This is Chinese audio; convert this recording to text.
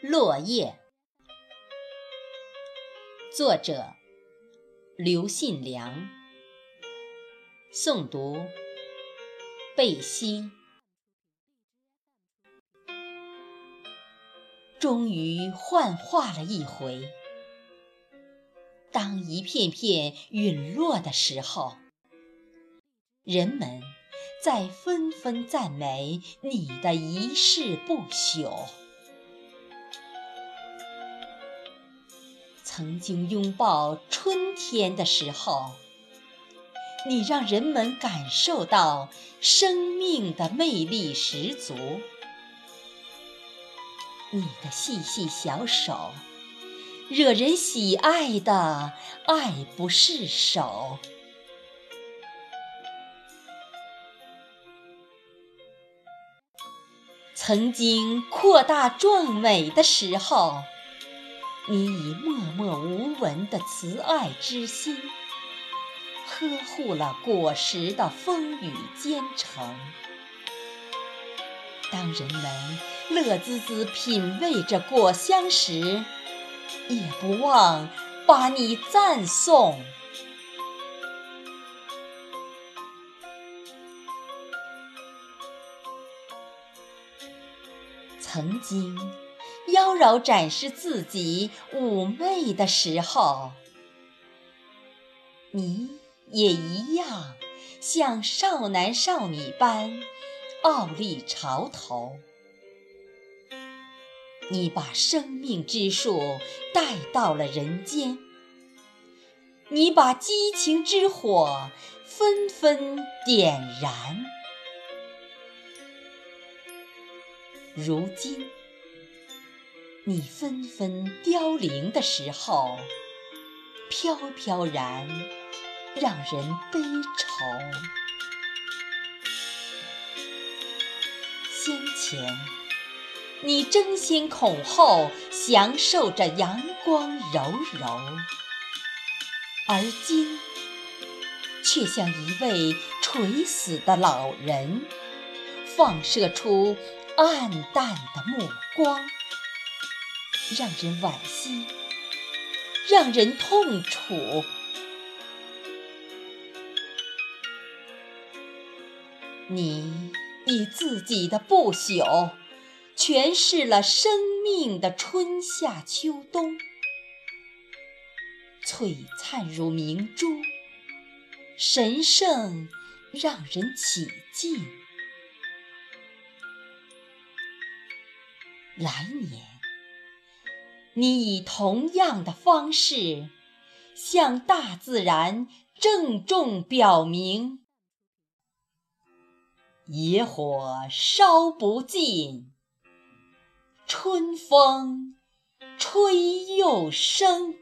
落叶，作者刘信良，诵读贝西。终于幻化了一回，当一片片陨落的时候，人们在纷纷赞美你的一世不朽。曾经拥抱春天的时候，你让人们感受到生命的魅力十足。你的细细小手，惹人喜爱的爱不释手。曾经扩大壮美的时候。你以默默无闻的慈爱之心，呵护了果实的风雨兼程。当人们乐滋滋品味着果香时，也不忘把你赞颂。曾经。妖娆展示自己妩媚的时候，你也一样像少男少女般傲立潮头。你把生命之树带到了人间，你把激情之火纷纷点燃。如今。你纷纷凋零的时候，飘飘然，让人悲愁。先前，你争先恐后享受着阳光柔柔，而今，却像一位垂死的老人，放射出暗淡的目光。让人惋惜，让人痛楚。你以自己的不朽，诠释了生命的春夏秋冬，璀璨如明珠，神圣让人起敬。来年。你以同样的方式，向大自然郑重表明：野火烧不尽，春风吹又生。